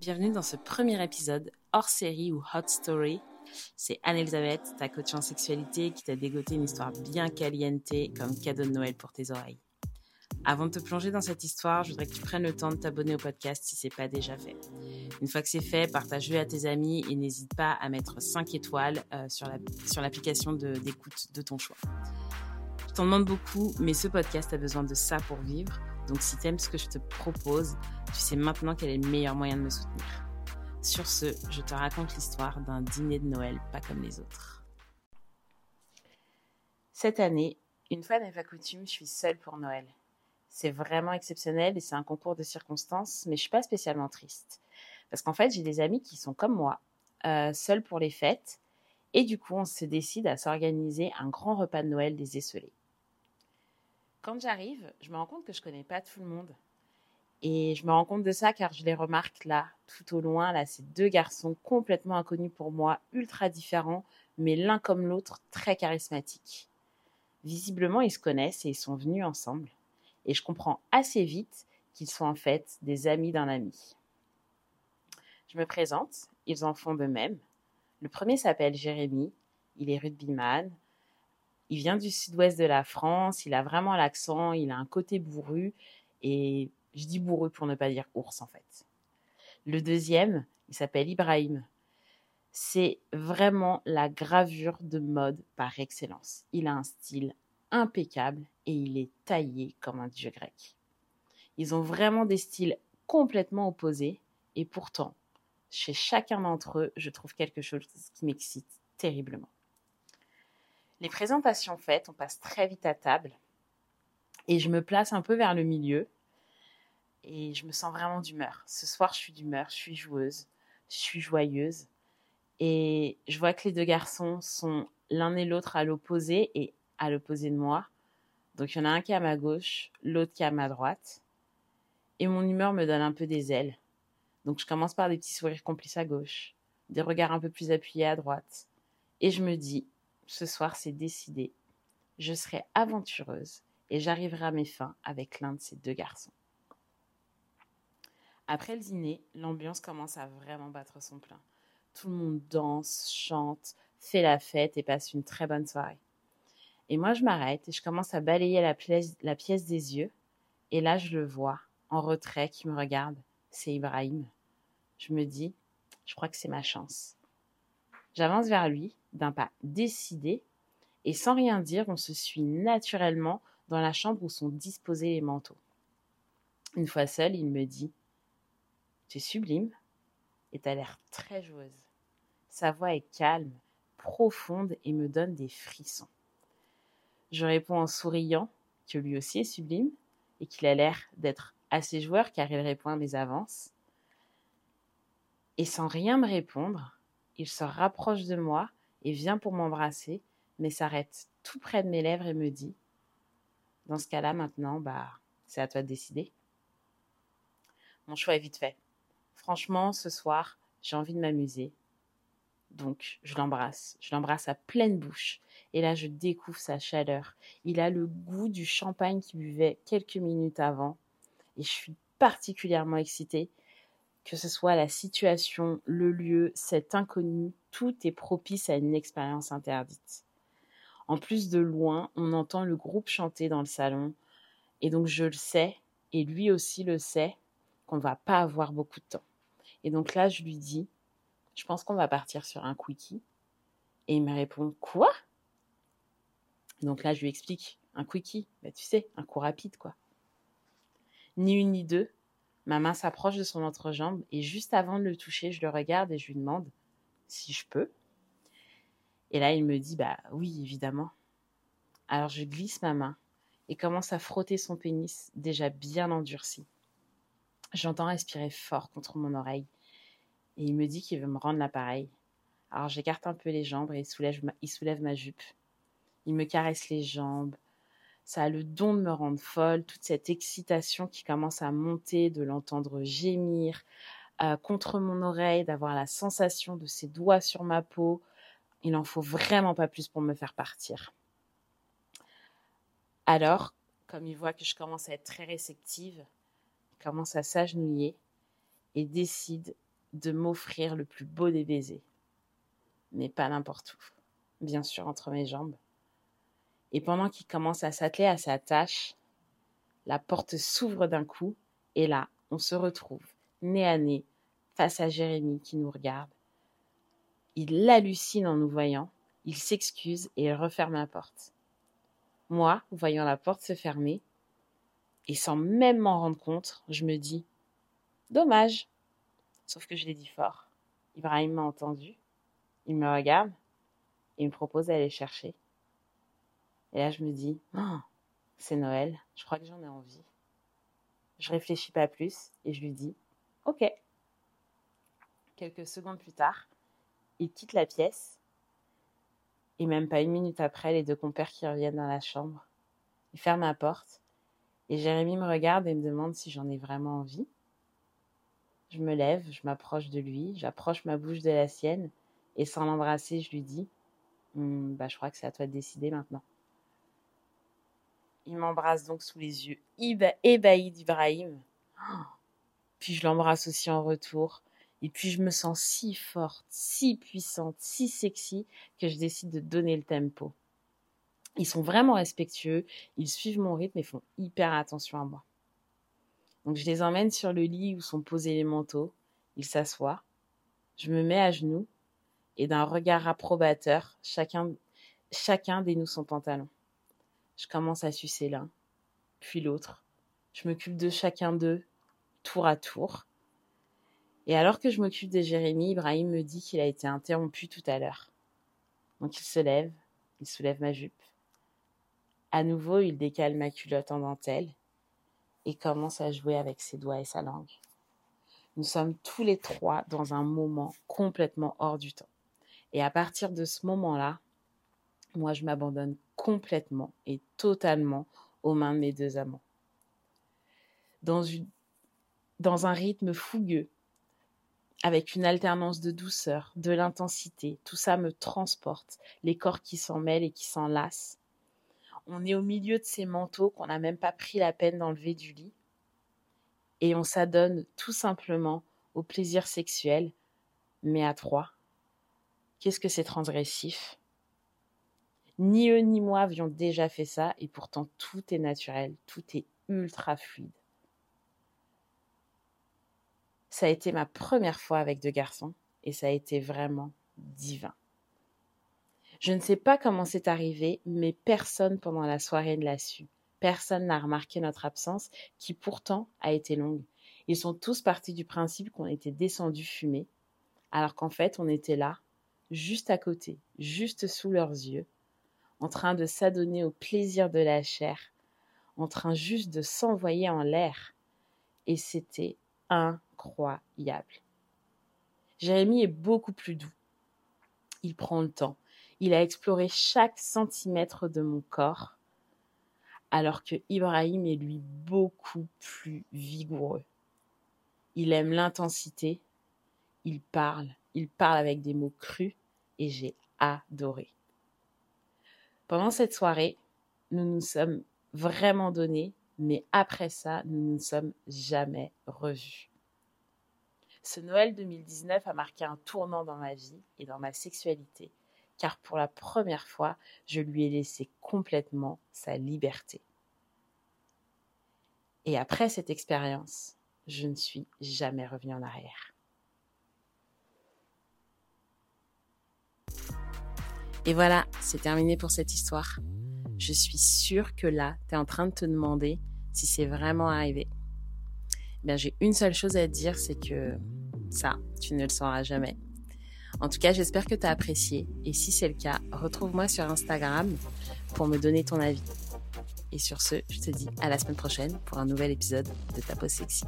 Bienvenue dans ce premier épisode hors série ou hot story. C'est Anne-Elisabeth, ta coach en sexualité, qui t'a dégoté une histoire bien caliente comme cadeau de Noël pour tes oreilles. Avant de te plonger dans cette histoire, je voudrais que tu prennes le temps de t'abonner au podcast si c'est pas déjà fait. Une fois que c'est fait, partage-le à tes amis et n'hésite pas à mettre 5 étoiles euh, sur l'application d'écoute de ton choix. Je t'en demande beaucoup, mais ce podcast a besoin de ça pour vivre. Donc si t'aimes ce que je te propose, tu sais maintenant quel est le meilleur moyen de me soutenir. Sur ce, je te raconte l'histoire d'un dîner de Noël pas comme les autres. Cette année, une fois n'est pas coutume, je suis seule pour Noël. C'est vraiment exceptionnel et c'est un concours de circonstances, mais je suis pas spécialement triste. Parce qu'en fait, j'ai des amis qui sont comme moi, euh, seuls pour les fêtes, et du coup, on se décide à s'organiser un grand repas de Noël des esselés. Quand j'arrive, je me rends compte que je connais pas tout le monde. Et je me rends compte de ça car je les remarque là, tout au loin, là, ces deux garçons complètement inconnus pour moi, ultra différents, mais l'un comme l'autre très charismatiques. Visiblement, ils se connaissent et ils sont venus ensemble. Et je comprends assez vite qu'ils sont en fait des amis d'un ami. Je me présente, ils en font de même. Le premier s'appelle Jérémy, il est rugbyman, il vient du sud-ouest de la France, il a vraiment l'accent, il a un côté bourru, et je dis bourru pour ne pas dire ours en fait. Le deuxième, il s'appelle Ibrahim. C'est vraiment la gravure de mode par excellence. Il a un style impeccable et il est taillé comme un dieu grec. Ils ont vraiment des styles complètement opposés et pourtant, chez chacun d'entre eux, je trouve quelque chose qui m'excite terriblement. Les présentations faites, on passe très vite à table et je me place un peu vers le milieu et je me sens vraiment d'humeur. Ce soir, je suis d'humeur, je suis joueuse, je suis joyeuse et je vois que les deux garçons sont l'un et l'autre à l'opposé et à l'opposé de moi. Donc il y en a un qui est à ma gauche, l'autre qui est à ma droite. Et mon humeur me donne un peu des ailes. Donc je commence par des petits sourires complices à gauche, des regards un peu plus appuyés à droite. Et je me dis, ce soir c'est décidé. Je serai aventureuse et j'arriverai à mes fins avec l'un de ces deux garçons. Après le dîner, l'ambiance commence à vraiment battre son plein. Tout le monde danse, chante, fait la fête et passe une très bonne soirée. Et moi, je m'arrête et je commence à balayer la pièce, des yeux. Et là, je le vois, en retrait, qui me regarde. C'est Ibrahim. Je me dis, je crois que c'est ma chance. J'avance vers lui d'un pas décidé et sans rien dire, on se suit naturellement dans la chambre où sont disposés les manteaux. Une fois seul, il me dit Tu es sublime et t'as l'air très joueuse. Sa voix est calme, profonde et me donne des frissons. Je réponds en souriant que lui aussi est sublime et qu'il a l'air d'être assez joueur car il répond à mes avances. Et sans rien me répondre, il se rapproche de moi et vient pour m'embrasser, mais s'arrête tout près de mes lèvres et me dit Dans ce cas-là, maintenant, bah, c'est à toi de décider. Mon choix est vite fait. Franchement, ce soir, j'ai envie de m'amuser. Donc, je l'embrasse. Je l'embrasse à pleine bouche. Et là, je découvre sa chaleur. Il a le goût du champagne qu'il buvait quelques minutes avant. Et je suis particulièrement excitée que ce soit la situation, le lieu, cet inconnu, tout est propice à une expérience interdite. En plus de loin, on entend le groupe chanter dans le salon, et donc je le sais, et lui aussi le sait, qu'on ne va pas avoir beaucoup de temps. Et donc là, je lui dis, je pense qu'on va partir sur un quickie. Et il me répond, quoi? Donc là, je lui explique, un quickie, bah, tu sais, un coup rapide, quoi. Ni une ni deux, Ma main s'approche de son entrejambe et juste avant de le toucher, je le regarde et je lui demande si je peux. Et là, il me dit bah oui, évidemment. Alors je glisse ma main et commence à frotter son pénis déjà bien endurci. J'entends respirer fort contre mon oreille et il me dit qu'il veut me rendre l'appareil. Alors j'écarte un peu les jambes et il soulève ma, il soulève ma jupe. Il me caresse les jambes, ça a le don de me rendre folle, toute cette excitation qui commence à monter, de l'entendre gémir euh, contre mon oreille, d'avoir la sensation de ses doigts sur ma peau. Il n'en faut vraiment pas plus pour me faire partir. Alors, comme il voit que je commence à être très réceptive, il commence à s'agenouiller et décide de m'offrir le plus beau des baisers. Mais pas n'importe où. Bien sûr, entre mes jambes. Et pendant qu'il commence à s'atteler à sa tâche, la porte s'ouvre d'un coup et là, on se retrouve, nez à nez, face à Jérémy qui nous regarde. Il hallucine en nous voyant, il s'excuse et referme la porte. Moi, voyant la porte se fermer, et sans même m'en rendre compte, je me dis Dommage. Sauf que je l'ai dit fort. Ibrahim m'a entendu. Il me regarde et me propose d'aller chercher. Et là, je me dis oh, C'est Noël, je crois que j'en ai envie. Je réfléchis pas plus et je lui dis Ok. Quelques secondes plus tard, il quitte la pièce et même pas une minute après, les deux compères qui reviennent dans la chambre. Il ferme la porte et Jérémy me regarde et me demande si j'en ai vraiment envie. Je me lève, je m'approche de lui, j'approche ma bouche de la sienne et sans l'embrasser, je lui dis hm, bah, Je crois que c'est à toi de décider maintenant. Il m'embrasse donc sous les yeux ébahis d'Ibrahim. Puis je l'embrasse aussi en retour. Et puis je me sens si forte, si puissante, si sexy que je décide de donner le tempo. Ils sont vraiment respectueux, ils suivent mon rythme et font hyper attention à moi. Donc je les emmène sur le lit où sont posés les manteaux, ils s'assoient, je me mets à genoux et d'un regard approbateur, chacun, chacun dénoue son pantalon. Je commence à sucer l'un, puis l'autre. Je m'occupe de chacun d'eux, tour à tour. Et alors que je m'occupe de Jérémy, Ibrahim me dit qu'il a été interrompu tout à l'heure. Donc il se lève, il soulève ma jupe. À nouveau, il décale ma culotte en dentelle et commence à jouer avec ses doigts et sa langue. Nous sommes tous les trois dans un moment complètement hors du temps. Et à partir de ce moment-là, moi, je m'abandonne complètement et totalement aux mains de mes deux amants. Dans, un rythme fougueux, avec une alternance de douceur, de l'intensité. Tout ça me transporte, les corps qui s'en mêlent et qui s'enlacent. On est au milieu de ces manteaux qu'on n'a même pas pris la peine d'enlever du lit. Et on s'adonne tout simplement au plaisir sexuel, mais à trois. Qu'est-ce que c'est transgressif? Ni eux ni moi avions déjà fait ça, et pourtant tout est naturel, tout est ultra fluide. Ça a été ma première fois avec deux garçons et ça a été vraiment divin. Je ne sais pas comment c'est arrivé, mais personne pendant la soirée ne l'a su. Personne n'a remarqué notre absence, qui pourtant a été longue. Ils sont tous partis du principe qu'on était descendus fumer, alors qu'en fait on était là, juste à côté, juste sous leurs yeux, en train de s'adonner au plaisir de la chair, en train juste de s'envoyer en l'air. Et c'était incroyable. Jérémy est beaucoup plus doux. Il prend le temps. Il a exploré chaque centimètre de mon corps, alors que Ibrahim est lui beaucoup plus vigoureux. Il aime l'intensité, il parle, il parle avec des mots crus et j'ai adoré. Pendant cette soirée, nous nous sommes vraiment donnés, mais après ça, nous ne nous sommes jamais revus. Ce Noël 2019 a marqué un tournant dans ma vie et dans ma sexualité, car pour la première fois, je lui ai laissé complètement sa liberté. Et après cette expérience, je ne suis jamais revenue en arrière. Et voilà, c'est terminé pour cette histoire. Je suis sûre que là, tu es en train de te demander si c'est vraiment arrivé. Bien, j'ai une seule chose à te dire, c'est que ça, tu ne le sauras jamais. En tout cas, j'espère que tu as apprécié. Et si c'est le cas, retrouve-moi sur Instagram pour me donner ton avis. Et sur ce, je te dis à la semaine prochaine pour un nouvel épisode de Ta Sexy.